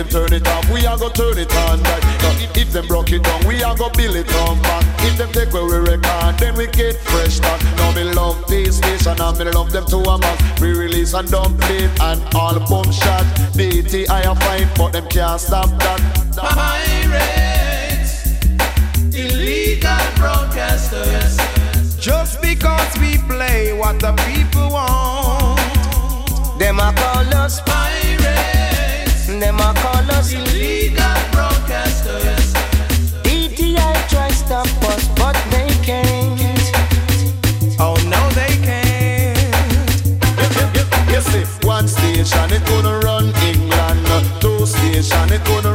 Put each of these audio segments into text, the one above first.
Them turn it off, we are go turn it on back. Uh, If, if them broke it down, we are go build it on back. If them take where we record, then we get fresh start. Now me love this station and me love them to a max. We release and dump it and all boom shot. DT I am fine, but them can't stop that. Pirates, illegal broadcasters. Just because we play what the people want. Them a call us Pirates, them a call us illegal broadcasters. DTI try stop us, but they can't. Oh no, they can't. You see, one station it gonna run England, two station it gonna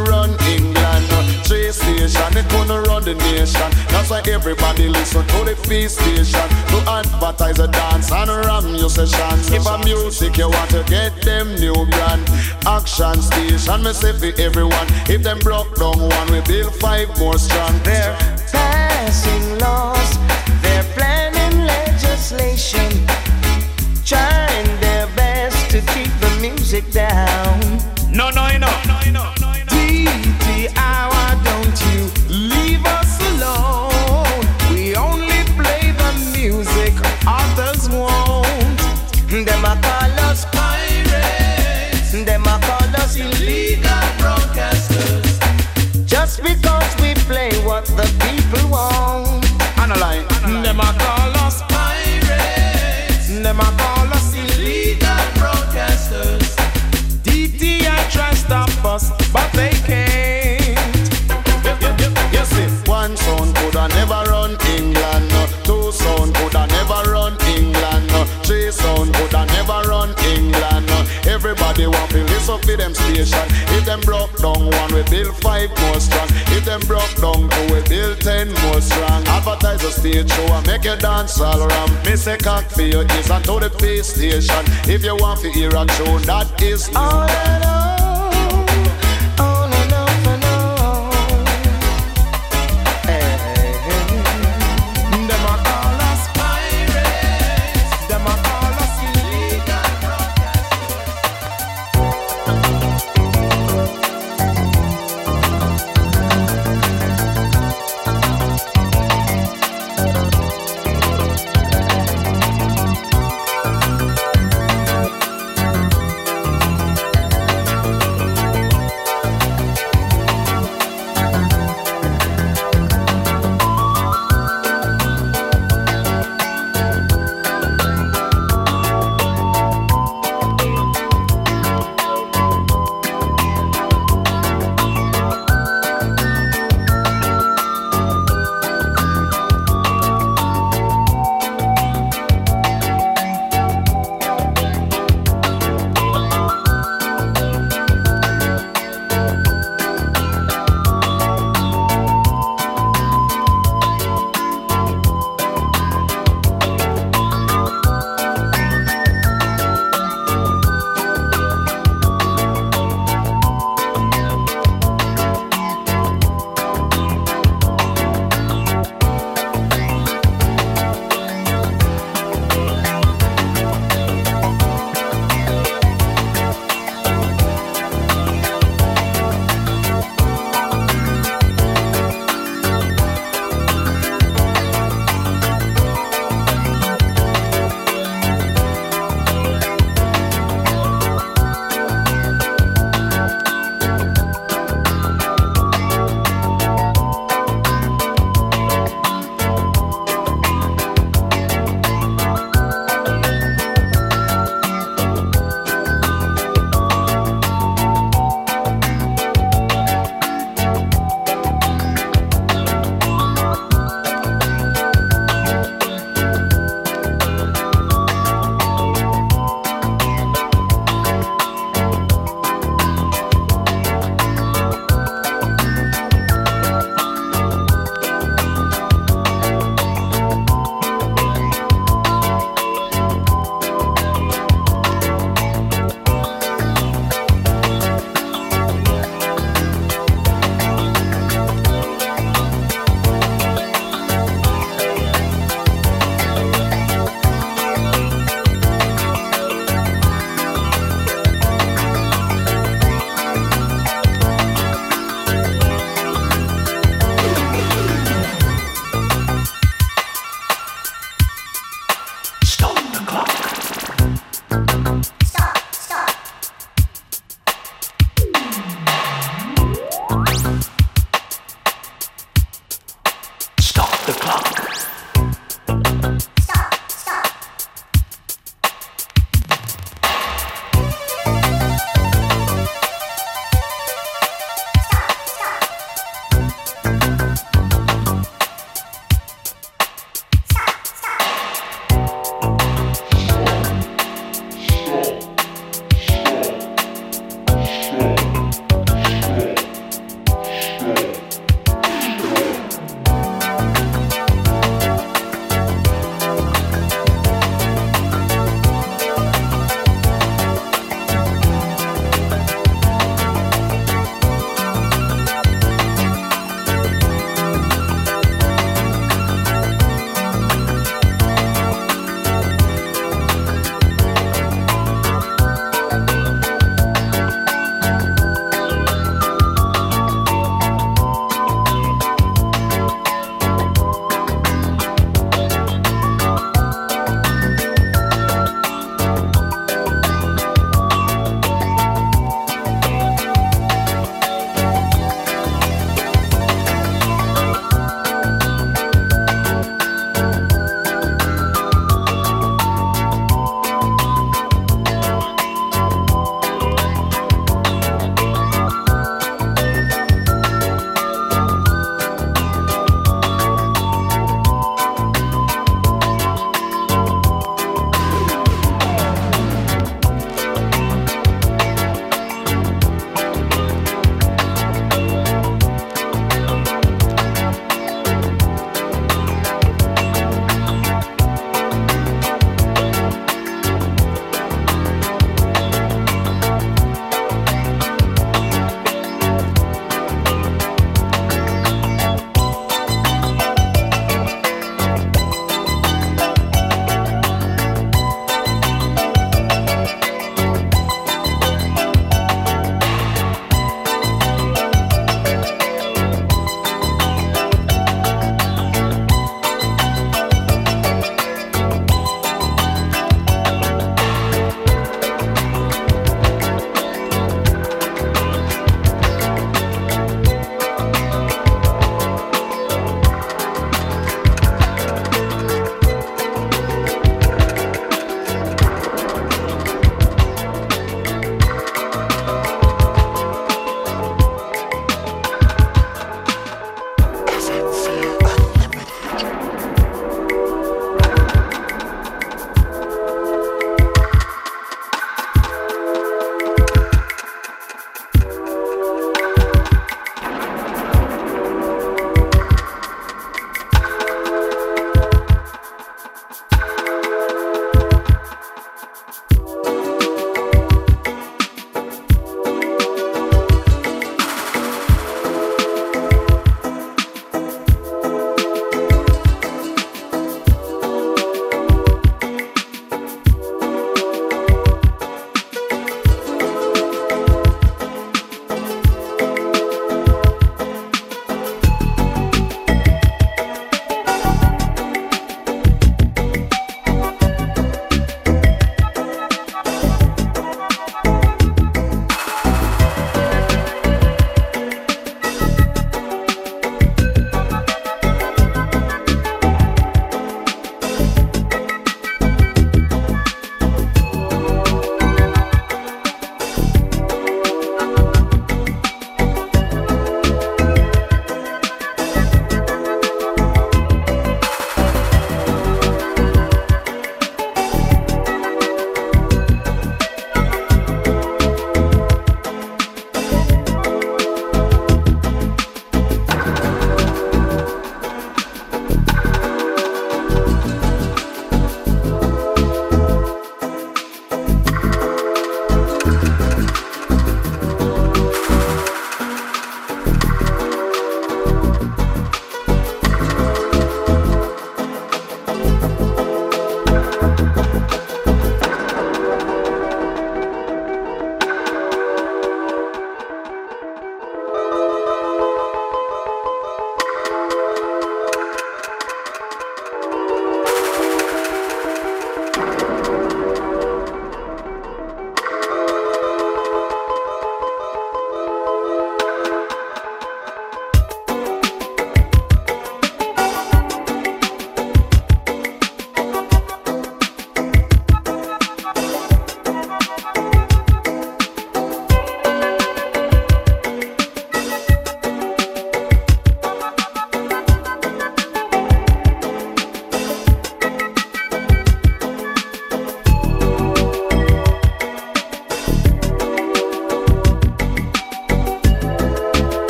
gonna run the nation. That's why everybody listen to the feast station to advertise a dance and ram your sessions. If a music you want to get them new brand, action station me say for everyone. If them broke down one, we build five more strong. There. Passing laws, they're planning legislation, trying their best to keep the music down. No, no, no. DTI, why because to them station. If them broke down one, we build five more strong. If them broke down two, we build ten more strong. Advertise a stage show and make you dance all around. Me say cock for your ears and to the pay station. If you want to hear a tune, that is new. On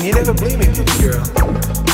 For you is so strong.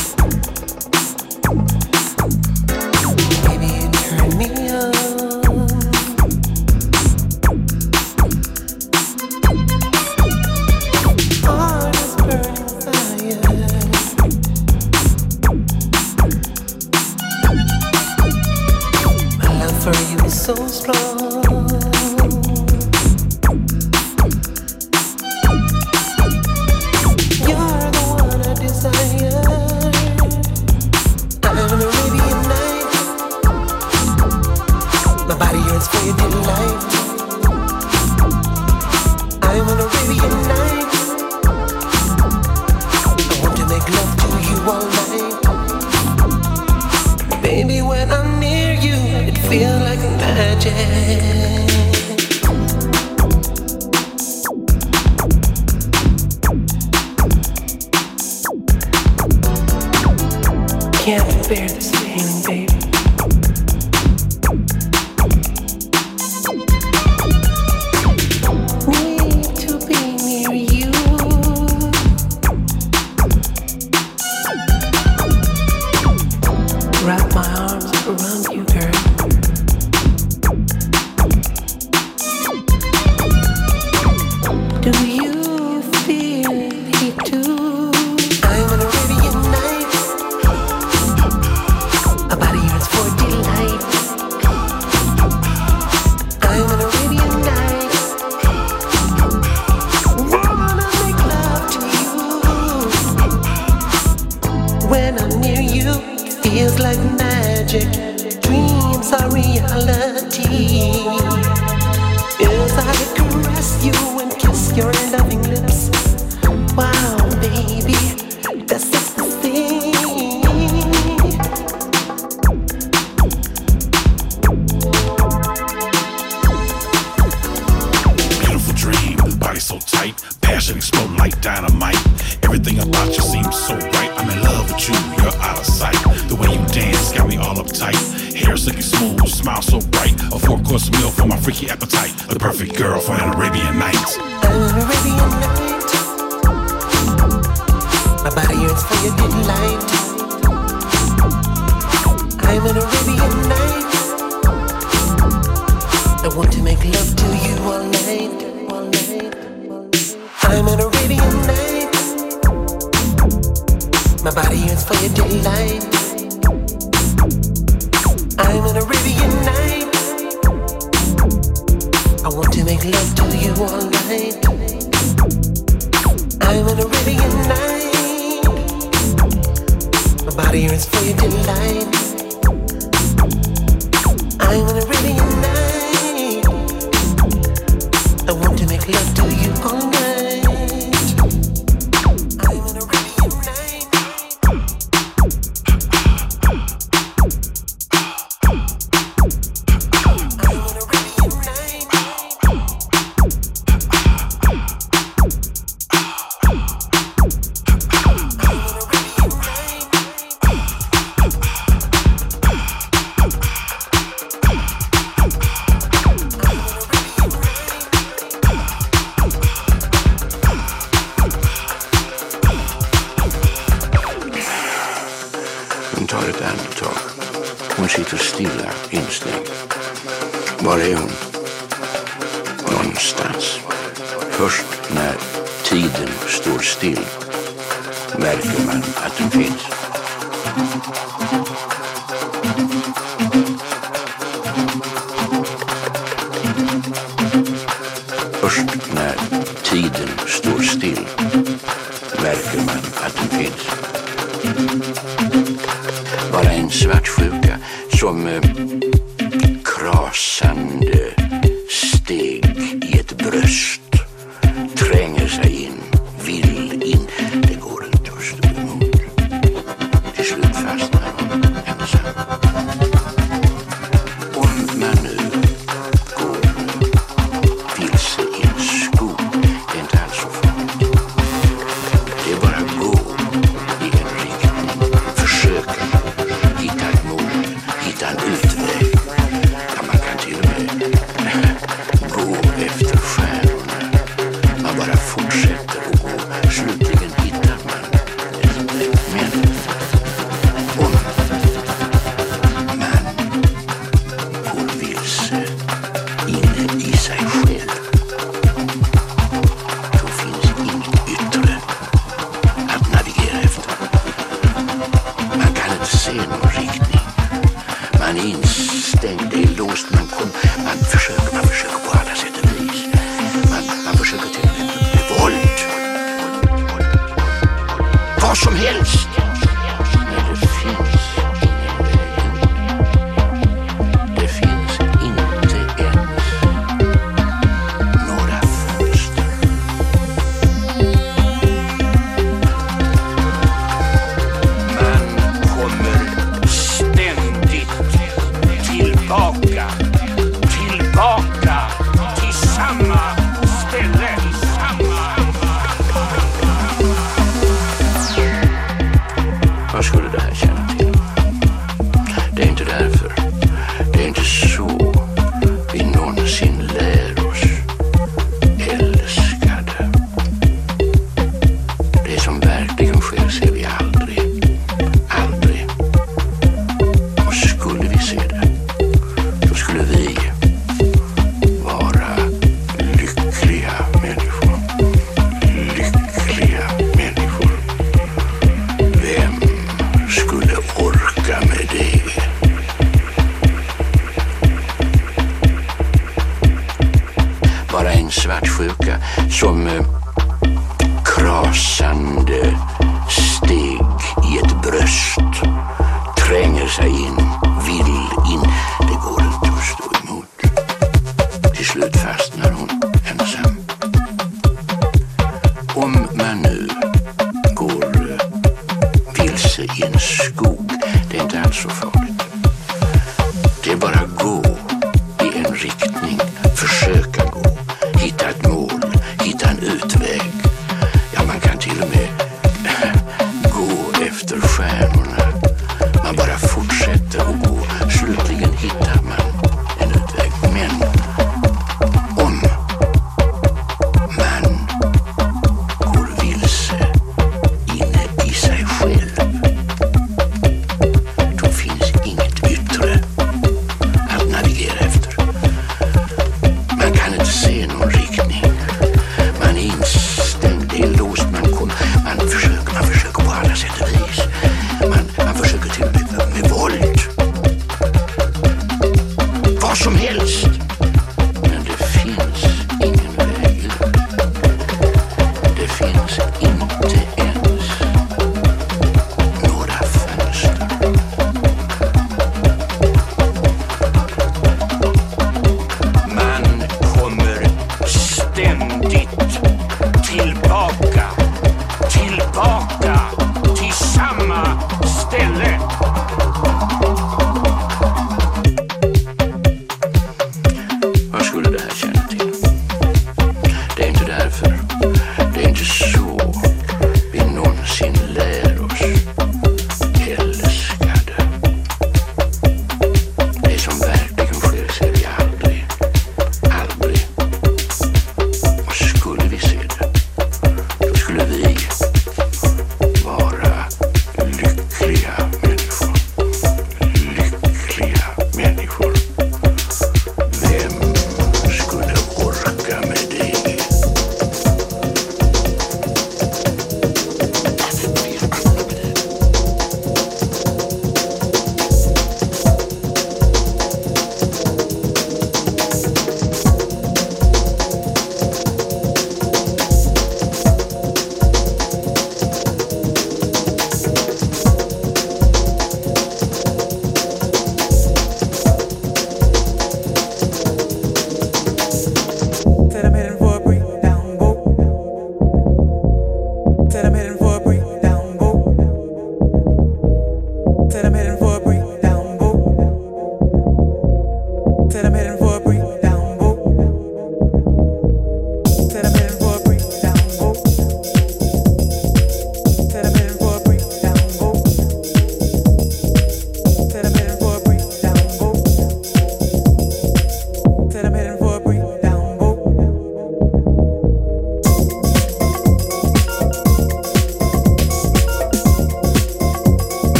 Efter stjärnorna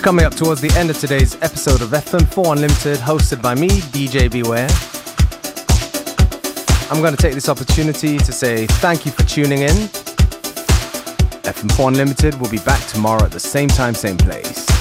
coming up towards the end of today's episode of FM4 Unlimited, hosted by me, DJ Beware. I'm going to take this opportunity to say thank you for tuning in. FM4 Unlimited will be back tomorrow at the same time, same place.